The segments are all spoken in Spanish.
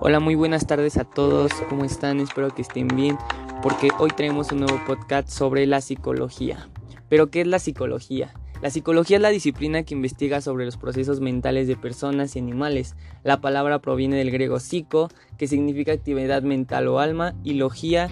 Hola, muy buenas tardes a todos, ¿cómo están? Espero que estén bien, porque hoy traemos un nuevo podcast sobre la psicología. Pero, ¿qué es la psicología? La psicología es la disciplina que investiga sobre los procesos mentales de personas y animales. La palabra proviene del griego psico, que significa actividad mental o alma, y logía,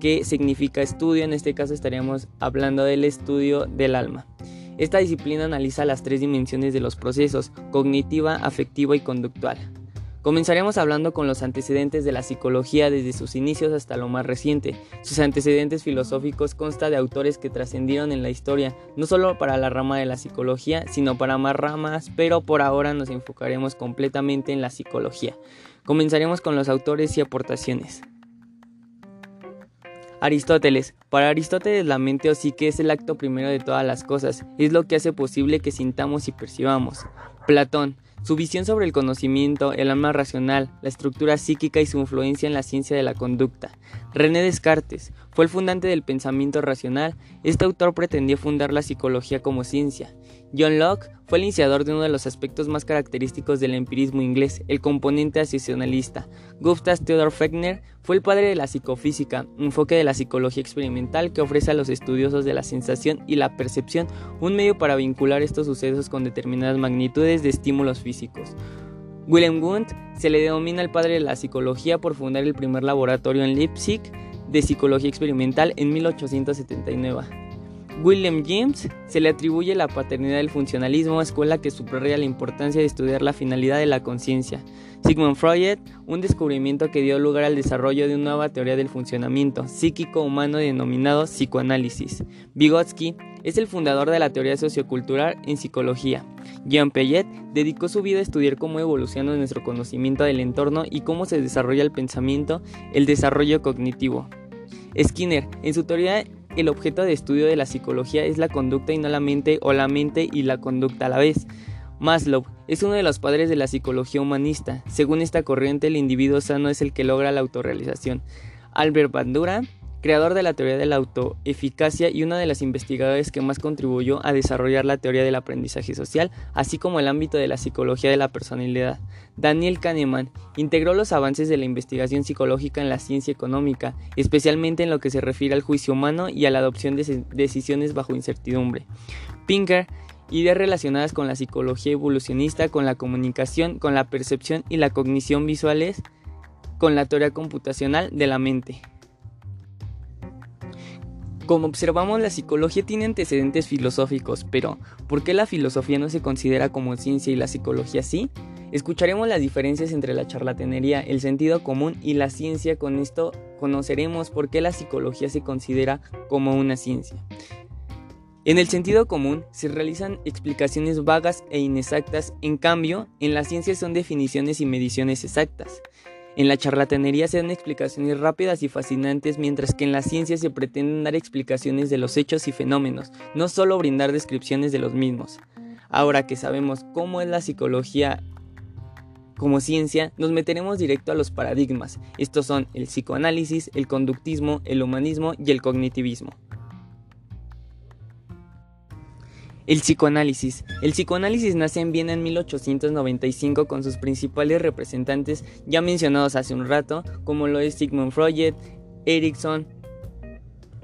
que significa estudio. En este caso estaríamos hablando del estudio del alma. Esta disciplina analiza las tres dimensiones de los procesos, cognitiva, afectiva y conductual. Comenzaremos hablando con los antecedentes de la psicología desde sus inicios hasta lo más reciente. Sus antecedentes filosóficos consta de autores que trascendieron en la historia, no solo para la rama de la psicología, sino para más ramas, pero por ahora nos enfocaremos completamente en la psicología. Comenzaremos con los autores y aportaciones. Aristóteles. Para Aristóteles la mente o psique es el acto primero de todas las cosas, es lo que hace posible que sintamos y percibamos. Platón. Su visión sobre el conocimiento, el alma racional, la estructura psíquica y su influencia en la ciencia de la conducta. René Descartes fue el fundante del pensamiento racional. Este autor pretendió fundar la psicología como ciencia. John Locke fue el iniciador de uno de los aspectos más característicos del empirismo inglés, el componente asociacionalista. Gustav Theodor Fechner fue el padre de la psicofísica, enfoque de la psicología experimental que ofrece a los estudiosos de la sensación y la percepción un medio para vincular estos sucesos con determinadas magnitudes de estímulos físicos. Wilhelm Wundt se le denomina el padre de la psicología por fundar el primer laboratorio en Leipzig de psicología experimental en 1879. William James se le atribuye la paternidad del funcionalismo, escuela que subraya la importancia de estudiar la finalidad de la conciencia. Sigmund Freud, un descubrimiento que dio lugar al desarrollo de una nueva teoría del funcionamiento psíquico humano denominado psicoanálisis. Vygotsky es el fundador de la teoría sociocultural en psicología. Jean Piaget dedicó su vida a estudiar cómo evoluciona nuestro conocimiento del entorno y cómo se desarrolla el pensamiento, el desarrollo cognitivo. Skinner, en su teoría el objeto de estudio de la psicología es la conducta y no la mente o la mente y la conducta a la vez. Maslow es uno de los padres de la psicología humanista. Según esta corriente, el individuo sano es el que logra la autorrealización. Albert Bandura creador de la teoría de la autoeficacia y una de las investigadoras que más contribuyó a desarrollar la teoría del aprendizaje social, así como el ámbito de la psicología de la personalidad. Daniel Kahneman integró los avances de la investigación psicológica en la ciencia económica, especialmente en lo que se refiere al juicio humano y a la adopción de decisiones bajo incertidumbre. Pinker ideas relacionadas con la psicología evolucionista, con la comunicación, con la percepción y la cognición visuales, con la teoría computacional de la mente. Como observamos, la psicología tiene antecedentes filosóficos, pero ¿por qué la filosofía no se considera como ciencia y la psicología sí? Escucharemos las diferencias entre la charlatanería, el sentido común y la ciencia. Con esto conoceremos por qué la psicología se considera como una ciencia. En el sentido común se realizan explicaciones vagas e inexactas, en cambio, en la ciencia son definiciones y mediciones exactas. En la charlatanería se dan explicaciones rápidas y fascinantes, mientras que en la ciencia se pretenden dar explicaciones de los hechos y fenómenos, no solo brindar descripciones de los mismos. Ahora que sabemos cómo es la psicología como ciencia, nos meteremos directo a los paradigmas. Estos son el psicoanálisis, el conductismo, el humanismo y el cognitivismo. El psicoanálisis. El psicoanálisis nace en Viena en 1895 con sus principales representantes ya mencionados hace un rato, como lo es Sigmund Freud, Erickson,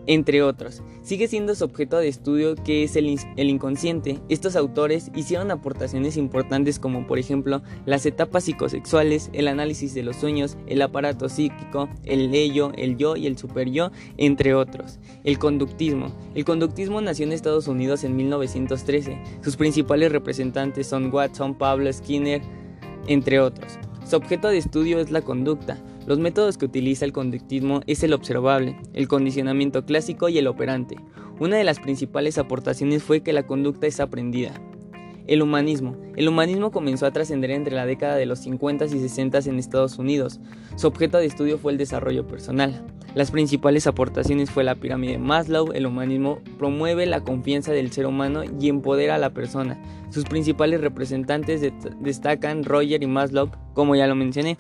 entre otros. Sigue siendo su objeto de estudio que es el, inconsciente. Estos autores hicieron aportaciones importantes como por ejemplo las etapas psicosexuales, el análisis de los sueños, el aparato psíquico, el ello, el yo y el superyo, entre otros. El conductismo. El conductismo nació en Estados Unidos en 1913. Sus principales representantes son Watson, Pablo Skinner, entre otros. Su objeto de estudio es la conducta. Los métodos que utiliza el conductismo es el observable, el condicionamiento clásico y el operante. Una de las principales aportaciones fue que la conducta es aprendida. El humanismo. El humanismo comenzó a trascender entre la década de los 50 y 60 en Estados Unidos. Su objeto de estudio fue el desarrollo personal. Las principales aportaciones fue la pirámide de Maslow. El humanismo promueve la confianza del ser humano y empodera a la persona. Sus principales representantes destacan Roger y Maslow, como ya lo mencioné.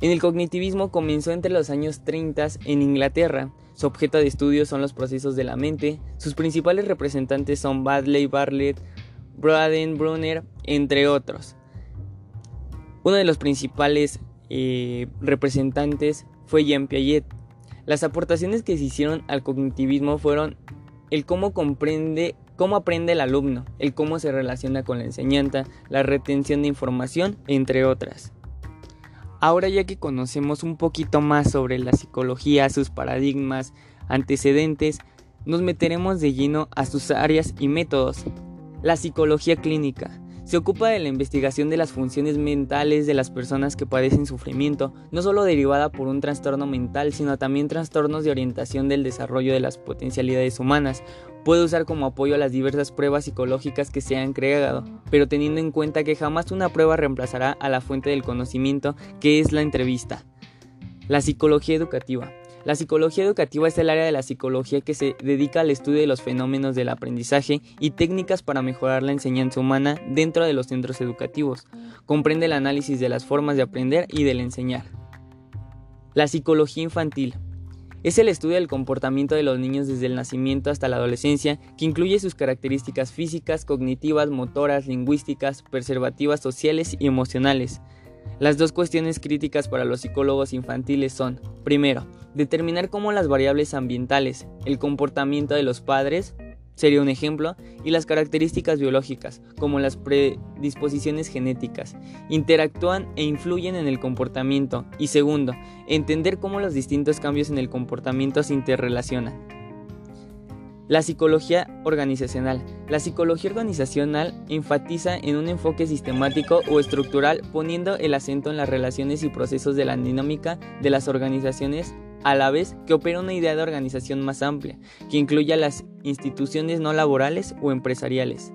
En el cognitivismo comenzó entre los años 30 en Inglaterra. Su objeto de estudio son los procesos de la mente. Sus principales representantes son Badley, Bartlett, Braden, Brunner, entre otros. Uno de los principales eh, representantes fue Jean Piaget. Las aportaciones que se hicieron al cognitivismo fueron el cómo comprende, cómo aprende el alumno, el cómo se relaciona con la enseñanza, la retención de información, entre otras. Ahora ya que conocemos un poquito más sobre la psicología, sus paradigmas, antecedentes, nos meteremos de lleno a sus áreas y métodos. La psicología clínica se ocupa de la investigación de las funciones mentales de las personas que padecen sufrimiento, no solo derivada por un trastorno mental, sino también trastornos de orientación del desarrollo de las potencialidades humanas. Puede usar como apoyo a las diversas pruebas psicológicas que se han creado, pero teniendo en cuenta que jamás una prueba reemplazará a la fuente del conocimiento, que es la entrevista. La psicología educativa. La psicología educativa es el área de la psicología que se dedica al estudio de los fenómenos del aprendizaje y técnicas para mejorar la enseñanza humana dentro de los centros educativos. Comprende el análisis de las formas de aprender y del enseñar. La psicología infantil. Es el estudio del comportamiento de los niños desde el nacimiento hasta la adolescencia, que incluye sus características físicas, cognitivas, motoras, lingüísticas, preservativas, sociales y emocionales. Las dos cuestiones críticas para los psicólogos infantiles son, primero, determinar cómo las variables ambientales, el comportamiento de los padres, sería un ejemplo, y las características biológicas, como las predisposiciones genéticas, interactúan e influyen en el comportamiento, y segundo, entender cómo los distintos cambios en el comportamiento se interrelacionan. La psicología organizacional. La psicología organizacional enfatiza en un enfoque sistemático o estructural poniendo el acento en las relaciones y procesos de la dinámica de las organizaciones a la vez que opera una idea de organización más amplia, que incluya las instituciones no laborales o empresariales.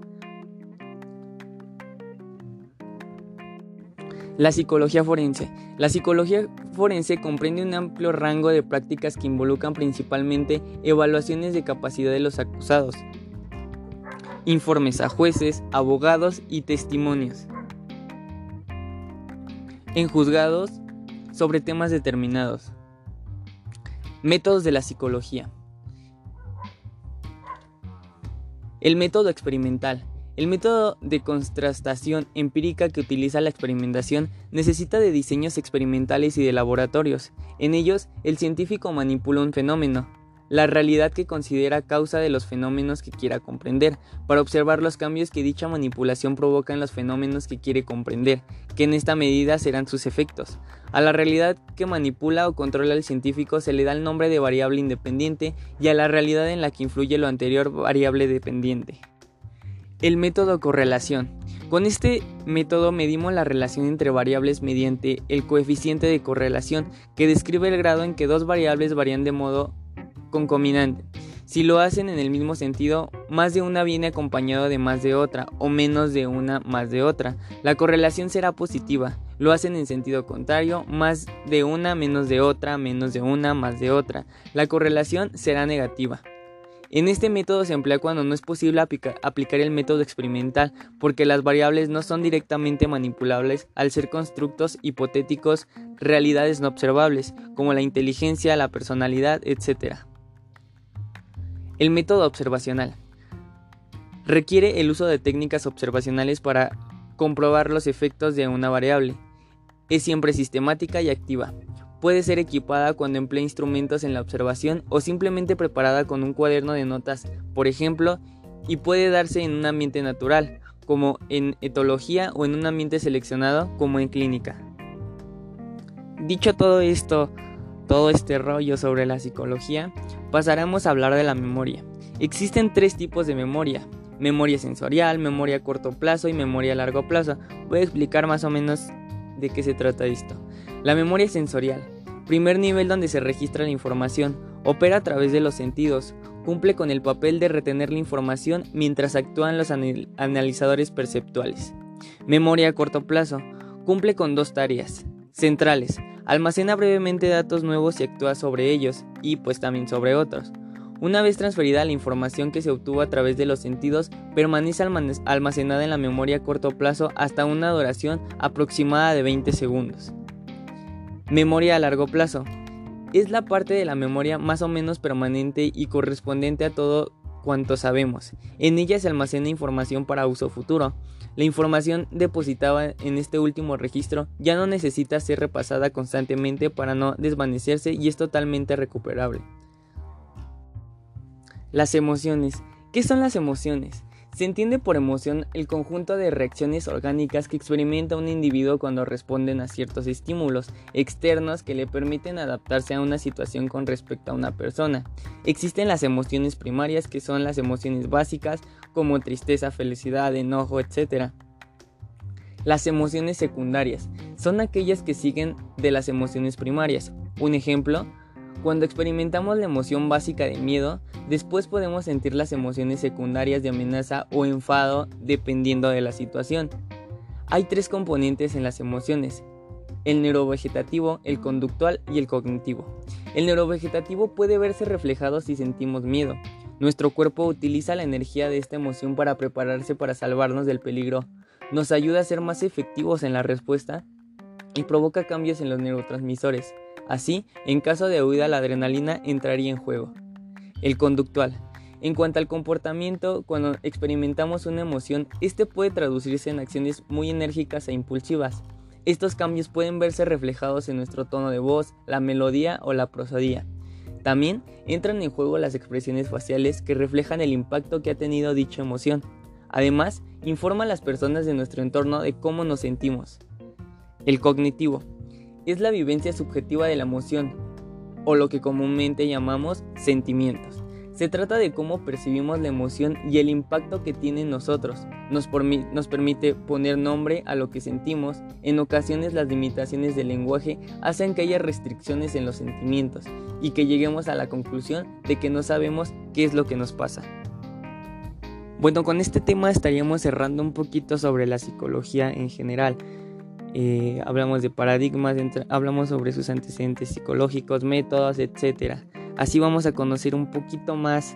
La psicología forense. La psicología forense comprende un amplio rango de prácticas que involucran principalmente evaluaciones de capacidad de los acusados, informes a jueces, abogados y testimonios en juzgados sobre temas determinados. Métodos de la psicología. El método experimental el método de contrastación empírica que utiliza la experimentación necesita de diseños experimentales y de laboratorios. En ellos, el científico manipula un fenómeno, la realidad que considera causa de los fenómenos que quiera comprender, para observar los cambios que dicha manipulación provoca en los fenómenos que quiere comprender, que en esta medida serán sus efectos. A la realidad que manipula o controla el científico se le da el nombre de variable independiente y a la realidad en la que influye lo anterior variable dependiente. El método correlación. Con este método medimos la relación entre variables mediante el coeficiente de correlación que describe el grado en que dos variables varían de modo concominante. Si lo hacen en el mismo sentido, más de una viene acompañado de más de otra o menos de una más de otra. La correlación será positiva. Lo hacen en sentido contrario, más de una menos de otra, menos de una más de otra. La correlación será negativa. En este método se emplea cuando no es posible aplicar el método experimental porque las variables no son directamente manipulables al ser constructos hipotéticos, realidades no observables, como la inteligencia, la personalidad, etc. El método observacional requiere el uso de técnicas observacionales para comprobar los efectos de una variable. Es siempre sistemática y activa. Puede ser equipada cuando emplea instrumentos en la observación o simplemente preparada con un cuaderno de notas, por ejemplo, y puede darse en un ambiente natural, como en etología o en un ambiente seleccionado, como en clínica. Dicho todo esto, todo este rollo sobre la psicología, pasaremos a hablar de la memoria. Existen tres tipos de memoria. Memoria sensorial, memoria a corto plazo y memoria a largo plazo. Voy a explicar más o menos de qué se trata esto. La memoria sensorial, primer nivel donde se registra la información, opera a través de los sentidos, cumple con el papel de retener la información mientras actúan los analizadores perceptuales. Memoria a corto plazo, cumple con dos tareas centrales, almacena brevemente datos nuevos y actúa sobre ellos, y pues también sobre otros. Una vez transferida la información que se obtuvo a través de los sentidos, permanece almacenada en la memoria a corto plazo hasta una duración aproximada de 20 segundos. Memoria a largo plazo. Es la parte de la memoria más o menos permanente y correspondiente a todo cuanto sabemos. En ella se almacena información para uso futuro. La información depositada en este último registro ya no necesita ser repasada constantemente para no desvanecerse y es totalmente recuperable. Las emociones. ¿Qué son las emociones? Se entiende por emoción el conjunto de reacciones orgánicas que experimenta un individuo cuando responden a ciertos estímulos externos que le permiten adaptarse a una situación con respecto a una persona. Existen las emociones primarias que son las emociones básicas como tristeza, felicidad, enojo, etc. Las emociones secundarias son aquellas que siguen de las emociones primarias. Un ejemplo, cuando experimentamos la emoción básica de miedo, después podemos sentir las emociones secundarias de amenaza o enfado dependiendo de la situación. Hay tres componentes en las emociones, el neurovegetativo, el conductual y el cognitivo. El neurovegetativo puede verse reflejado si sentimos miedo. Nuestro cuerpo utiliza la energía de esta emoción para prepararse para salvarnos del peligro. Nos ayuda a ser más efectivos en la respuesta y provoca cambios en los neurotransmisores. Así, en caso de huida la adrenalina entraría en juego. El conductual. En cuanto al comportamiento, cuando experimentamos una emoción, este puede traducirse en acciones muy enérgicas e impulsivas. Estos cambios pueden verse reflejados en nuestro tono de voz, la melodía o la prosodía. También entran en juego las expresiones faciales que reflejan el impacto que ha tenido dicha emoción. Además, informa a las personas de nuestro entorno de cómo nos sentimos. El cognitivo es la vivencia subjetiva de la emoción, o lo que comúnmente llamamos sentimientos. Se trata de cómo percibimos la emoción y el impacto que tiene en nosotros. Nos, nos, permite poner nombre a lo que sentimos. En ocasiones las limitaciones del lenguaje hacen que haya restricciones en los sentimientos y que lleguemos a la conclusión de que no sabemos qué es lo que nos pasa. Bueno, con este tema estaríamos cerrando un poquito sobre la psicología en general. Eh, hablamos de paradigmas, hablamos sobre sus antecedentes psicológicos, métodos, etc. Así vamos a conocer un poquito más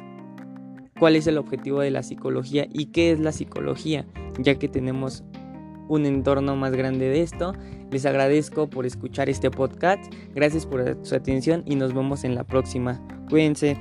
cuál es el objetivo de la psicología y qué es la psicología, ya que tenemos un entorno más grande de esto. Les agradezco por escuchar este podcast, gracias por su atención y nos vemos en la próxima. Cuídense.